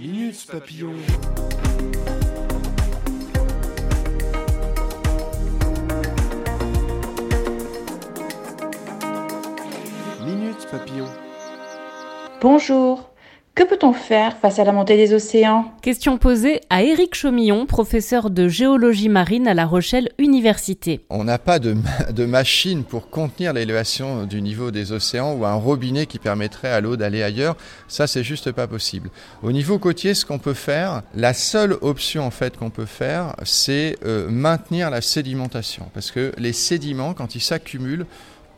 Minute Papillon. Minute Papillon. Bonjour. Que peut-on faire face à la montée des océans? Question posée à Éric Chaumillon, professeur de géologie marine à La Rochelle Université. On n'a pas de, ma- de machine pour contenir l'élévation du niveau des océans ou un robinet qui permettrait à l'eau d'aller ailleurs. Ça, c'est juste pas possible. Au niveau côtier, ce qu'on peut faire, la seule option en fait qu'on peut faire, c'est euh, maintenir la sédimentation. Parce que les sédiments, quand ils s'accumulent,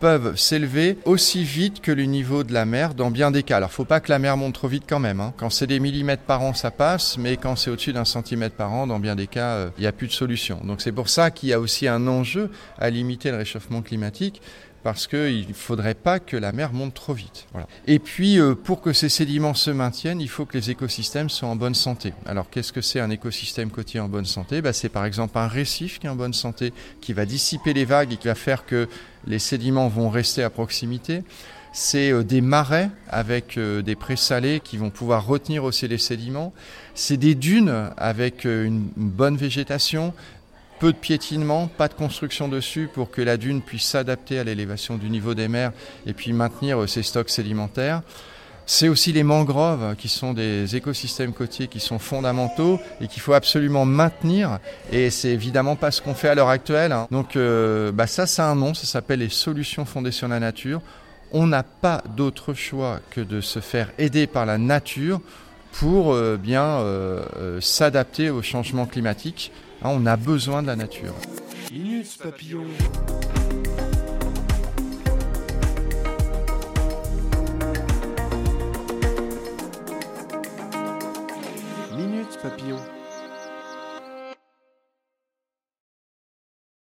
peuvent s'élever aussi vite que le niveau de la mer dans bien des cas. Alors, faut pas que la mer monte trop vite quand même. hein. Quand c'est des millimètres par an, ça passe, mais quand c'est au-dessus d'un centimètre par an, dans bien des cas, euh, il n'y a plus de solution. Donc, c'est pour ça qu'il y a aussi un enjeu à limiter le réchauffement climatique. Parce qu'il ne faudrait pas que la mer monte trop vite. Et puis, euh, pour que ces sédiments se maintiennent, il faut que les écosystèmes soient en bonne santé. Alors, qu'est-ce que c'est un écosystème côtier en bonne santé? Bah, C'est par exemple un récif qui est en bonne santé, qui va dissiper les vagues et qui va faire que les sédiments vont rester à proximité. C'est euh, des marais avec euh, des présalés qui vont pouvoir retenir aussi les sédiments. C'est des dunes avec une bonne végétation, peu de piétinement, pas de construction dessus pour que la dune puisse s'adapter à l'élévation du niveau des mers et puis maintenir euh, ses stocks sédimentaires. C'est aussi les mangroves qui sont des écosystèmes côtiers qui sont fondamentaux et qu'il faut absolument maintenir. Et c'est évidemment pas ce qu'on fait à l'heure actuelle. hein. Donc euh, bah ça, a un nom, ça s'appelle les solutions fondées sur la nature. On n'a pas d'autre choix que de se faire aider par la nature pour euh, bien s'adapter au changement climatique. Hein, on a besoin de la nature.